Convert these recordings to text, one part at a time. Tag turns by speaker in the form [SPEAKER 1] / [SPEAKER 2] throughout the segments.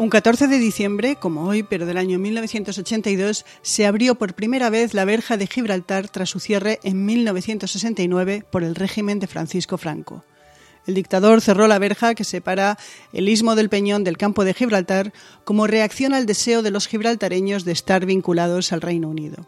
[SPEAKER 1] Un 14 de diciembre, como hoy, pero del año 1982, se abrió por primera vez la verja de Gibraltar tras su cierre en 1969 por el régimen de Francisco Franco. El dictador cerró la verja que separa el istmo del Peñón del campo de Gibraltar como reacción al deseo de los gibraltareños de estar vinculados al Reino Unido.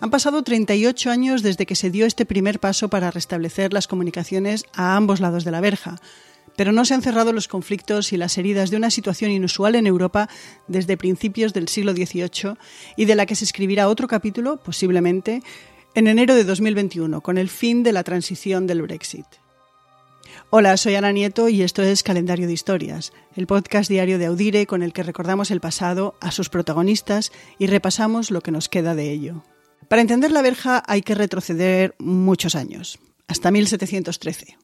[SPEAKER 1] Han pasado 38 años desde que se dio este primer paso para restablecer las comunicaciones a ambos lados de la verja, pero no se han cerrado los conflictos y las heridas de una situación inusual en Europa desde principios del siglo XVIII y de la que se escribirá otro capítulo, posiblemente, en enero de 2021, con el fin de la transición del Brexit. Hola, soy Ana Nieto y esto es Calendario de Historias, el podcast diario de Audire con el que recordamos el pasado, a sus protagonistas y repasamos lo que nos queda de ello. Para entender la verja hay que retroceder muchos años, hasta 1713.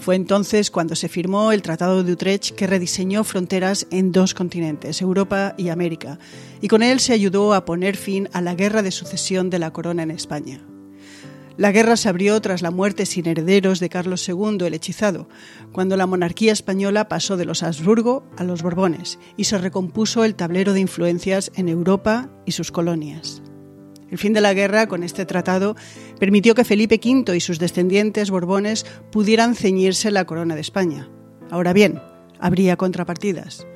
[SPEAKER 1] Fue entonces cuando se firmó el Tratado de Utrecht que rediseñó fronteras en dos continentes, Europa y América, y con él se ayudó a poner fin a la guerra de sucesión de la corona en España. La guerra se abrió tras la muerte sin herederos de Carlos II el hechizado, cuando la monarquía española pasó de los Habsburgo a los Borbones y se recompuso el tablero de influencias en Europa y sus colonias. El fin de la guerra con este tratado permitió que Felipe V y sus descendientes borbones pudieran ceñirse la corona de España. Ahora bien, habría contrapartidas.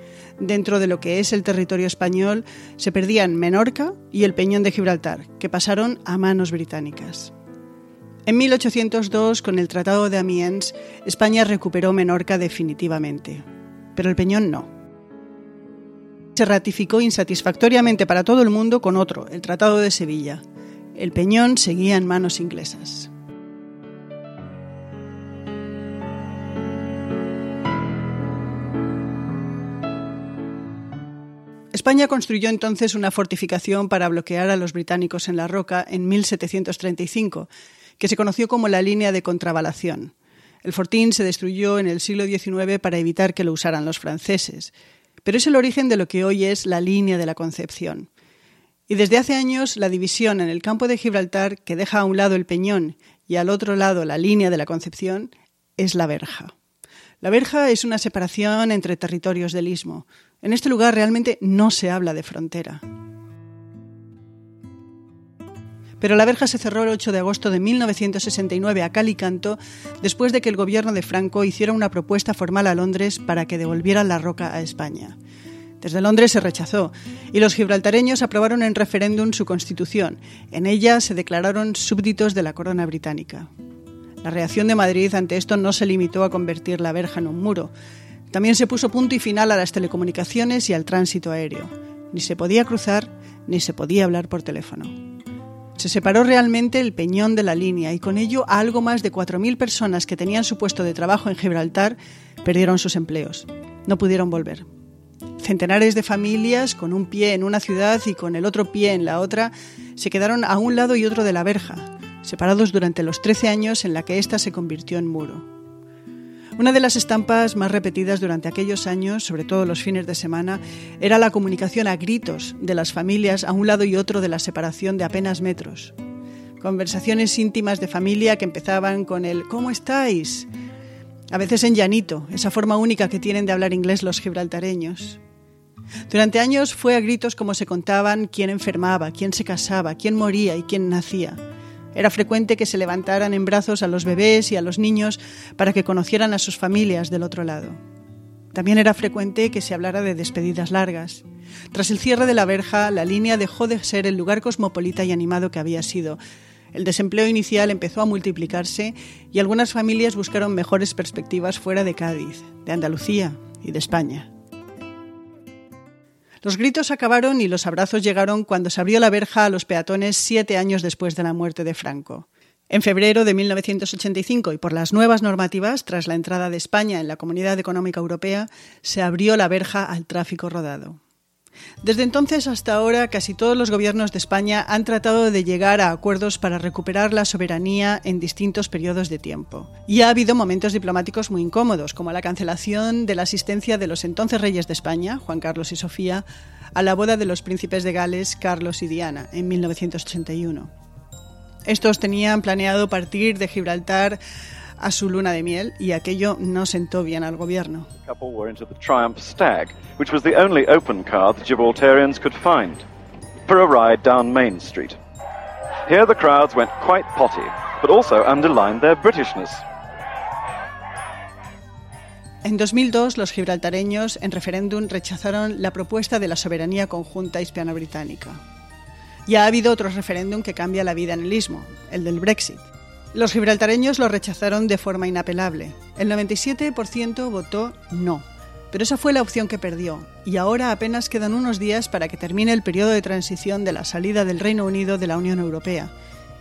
[SPEAKER 1] Dentro de lo que es el territorio español se perdían Menorca y el Peñón de Gibraltar, que pasaron a manos británicas. En 1802, con el Tratado de Amiens, España recuperó Menorca definitivamente, pero el Peñón no se ratificó insatisfactoriamente para todo el mundo con otro, el Tratado de Sevilla. El Peñón seguía en manos inglesas. España construyó entonces una fortificación para bloquear a los británicos en la roca en 1735, que se conoció como la línea de contravalación. El fortín se destruyó en el siglo XIX para evitar que lo usaran los franceses pero es el origen de lo que hoy es la línea de la Concepción. Y desde hace años la división en el campo de Gibraltar, que deja a un lado el Peñón y al otro lado la línea de la Concepción, es la verja. La verja es una separación entre territorios del istmo. En este lugar realmente no se habla de frontera. Pero la verja se cerró el 8 de agosto de 1969 a cal y canto después de que el gobierno de Franco hiciera una propuesta formal a Londres para que devolvieran la roca a España. Desde Londres se rechazó y los gibraltareños aprobaron en referéndum su constitución. En ella se declararon súbditos de la corona británica. La reacción de Madrid ante esto no se limitó a convertir la verja en un muro. También se puso punto y final a las telecomunicaciones y al tránsito aéreo. Ni se podía cruzar ni se podía hablar por teléfono. Se separó realmente el peñón de la línea y con ello algo más de 4.000 personas que tenían su puesto de trabajo en Gibraltar perdieron sus empleos. No pudieron volver. Centenares de familias con un pie en una ciudad y con el otro pie en la otra se quedaron a un lado y otro de la verja, separados durante los 13 años en la que ésta se convirtió en muro. Una de las estampas más repetidas durante aquellos años, sobre todo los fines de semana, era la comunicación a gritos de las familias a un lado y otro de la separación de apenas metros. Conversaciones íntimas de familia que empezaban con el ¿Cómo estáis? A veces en llanito, esa forma única que tienen de hablar inglés los gibraltareños. Durante años fue a gritos como se contaban quién enfermaba, quién se casaba, quién moría y quién nacía. Era frecuente que se levantaran en brazos a los bebés y a los niños para que conocieran a sus familias del otro lado. También era frecuente que se hablara de despedidas largas. Tras el cierre de la verja, la línea dejó de ser el lugar cosmopolita y animado que había sido. El desempleo inicial empezó a multiplicarse y algunas familias buscaron mejores perspectivas fuera de Cádiz, de Andalucía y de España. Los gritos acabaron y los abrazos llegaron cuando se abrió la verja a los peatones siete años después de la muerte de Franco. En febrero de 1985 y por las nuevas normativas, tras la entrada de España en la Comunidad Económica Europea, se abrió la verja al tráfico rodado. Desde entonces hasta ahora, casi todos los gobiernos de España han tratado de llegar a acuerdos para recuperar la soberanía en distintos periodos de tiempo. Y ha habido momentos diplomáticos muy incómodos, como la cancelación de la asistencia de los entonces reyes de España, Juan Carlos y Sofía, a la boda de los príncipes de Gales, Carlos y Diana, en 1981. Estos tenían planeado partir de Gibraltar a su luna de miel y aquello no sentó bien al gobierno.
[SPEAKER 2] couple were into the Triumph Stag, which was the only open car the Gibraltarians could find, for a ride down Main Street. Here the crowds went quite potty, but also underlined their Britishness.
[SPEAKER 1] En 2002, los gibraltareños en referéndum rechazaron la propuesta de la soberanía conjunta hispano-británica. Ya ha habido otro referéndum que cambia la vida en el istmo, el del Brexit. Los gibraltareños lo rechazaron de forma inapelable. El 97% votó no. Pero esa fue la opción que perdió, y ahora apenas quedan unos días para que termine el periodo de transición de la salida del Reino Unido de la Unión Europea,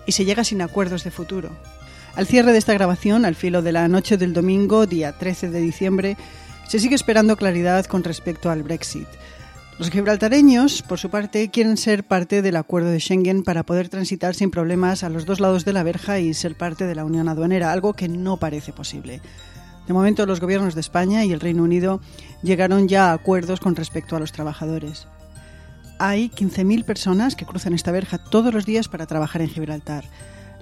[SPEAKER 1] y se llega sin acuerdos de futuro. Al cierre de esta grabación, al filo de la noche del domingo, día 13 de diciembre, se sigue esperando claridad con respecto al Brexit. Los gibraltareños, por su parte, quieren ser parte del acuerdo de Schengen para poder transitar sin problemas a los dos lados de la verja y ser parte de la Unión Aduanera, algo que no parece posible. De momento, los gobiernos de España y el Reino Unido llegaron ya a acuerdos con respecto a los trabajadores. Hay 15.000 personas que cruzan esta verja todos los días para trabajar en Gibraltar.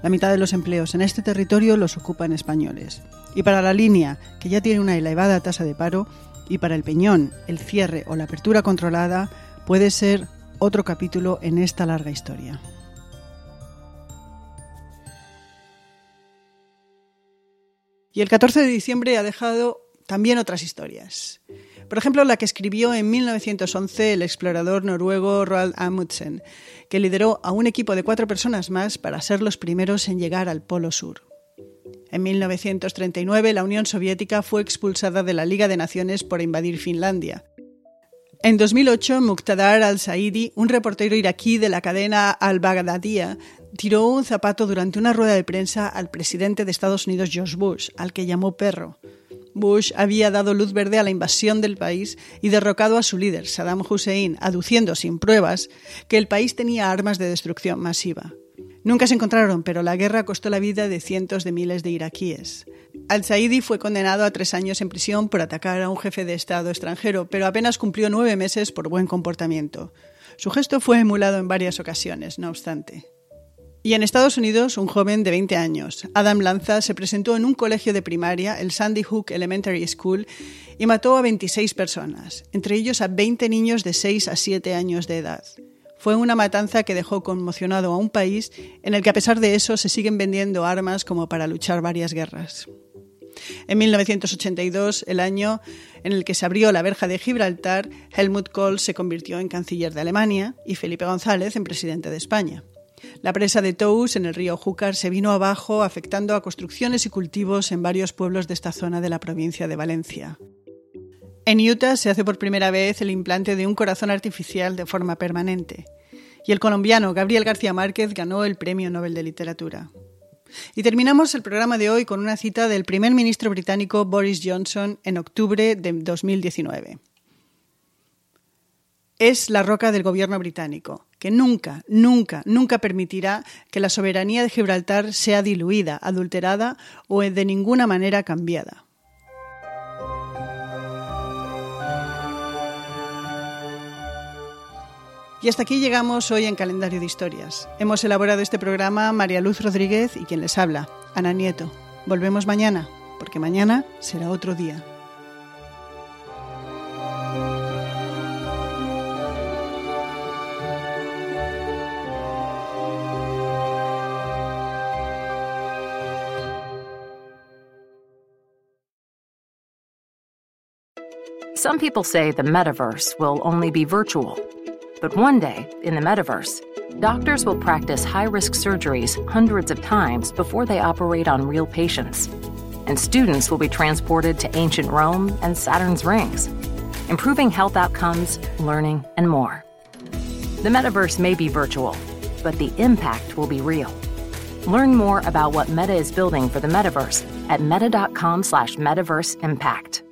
[SPEAKER 1] La mitad de los empleos en este territorio los ocupan españoles. Y para la línea, que ya tiene una elevada tasa de paro, y para el peñón, el cierre o la apertura controlada puede ser otro capítulo en esta larga historia. Y el 14 de diciembre ha dejado también otras historias. Por ejemplo, la que escribió en 1911 el explorador noruego Roald Amundsen, que lideró a un equipo de cuatro personas más para ser los primeros en llegar al Polo Sur. En 1939 la Unión Soviética fue expulsada de la Liga de Naciones por invadir Finlandia. En 2008, Muqtadar al-Saidi, un reportero iraquí de la cadena Al-Baghdadiyya, tiró un zapato durante una rueda de prensa al presidente de Estados Unidos George Bush, al que llamó perro. Bush había dado luz verde a la invasión del país y derrocado a su líder, Saddam Hussein, aduciendo sin pruebas que el país tenía armas de destrucción masiva. Nunca se encontraron, pero la guerra costó la vida de cientos de miles de iraquíes. Al-Saidi fue condenado a tres años en prisión por atacar a un jefe de Estado extranjero, pero apenas cumplió nueve meses por buen comportamiento. Su gesto fue emulado en varias ocasiones, no obstante. Y en Estados Unidos, un joven de 20 años, Adam Lanza, se presentó en un colegio de primaria, el Sandy Hook Elementary School, y mató a 26 personas, entre ellos a 20 niños de 6 a 7 años de edad. Fue una matanza que dejó conmocionado a un país en el que a pesar de eso se siguen vendiendo armas como para luchar varias guerras. En 1982, el año en el que se abrió la verja de Gibraltar, Helmut Kohl se convirtió en canciller de Alemania y Felipe González en presidente de España. La presa de Tous en el río Júcar se vino abajo, afectando a construcciones y cultivos en varios pueblos de esta zona de la provincia de Valencia. En Utah se hace por primera vez el implante de un corazón artificial de forma permanente. Y el colombiano Gabriel García Márquez ganó el Premio Nobel de Literatura. Y terminamos el programa de hoy con una cita del primer ministro británico Boris Johnson en octubre de 2019. Es la roca del gobierno británico, que nunca, nunca, nunca permitirá que la soberanía de Gibraltar sea diluida, adulterada o de ninguna manera cambiada. Y hasta aquí llegamos hoy en Calendario de Historias. Hemos elaborado este programa María Luz Rodríguez y quien les habla, Ana Nieto. Volvemos mañana, porque mañana será otro día.
[SPEAKER 3] Some people say the metaverse will only be virtual. But one day, in the metaverse, doctors will practice high risk surgeries hundreds of times before they operate on real patients. And students will be transported to ancient Rome and Saturn's rings, improving health outcomes, learning, and more. The metaverse may be virtual, but the impact will be real. Learn more about what Meta is building for the metaverse at meta.com slash metaverse impact.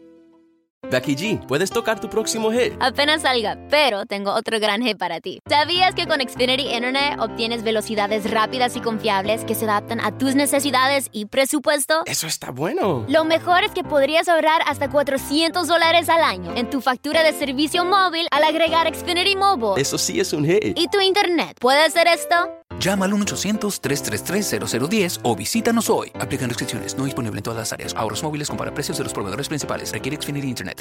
[SPEAKER 4] Becky G, ¿puedes tocar tu próximo hit?
[SPEAKER 5] Apenas salga, pero tengo otro gran hit para ti. ¿Sabías que con Xfinity Internet obtienes velocidades rápidas y confiables que se adaptan a tus necesidades y presupuesto?
[SPEAKER 4] Eso está bueno.
[SPEAKER 5] Lo mejor es que podrías ahorrar hasta 400 dólares al año en tu factura de servicio móvil al agregar Xfinity Mobile.
[SPEAKER 4] Eso sí es un hit.
[SPEAKER 5] ¿Y tu Internet puede hacer esto?
[SPEAKER 6] Llama al 1-800-333-0010 o visítanos hoy. Aplican restricciones. No disponible en todas las áreas. Ahorros móviles compara precios de los proveedores principales. Requiere Xfinity Internet.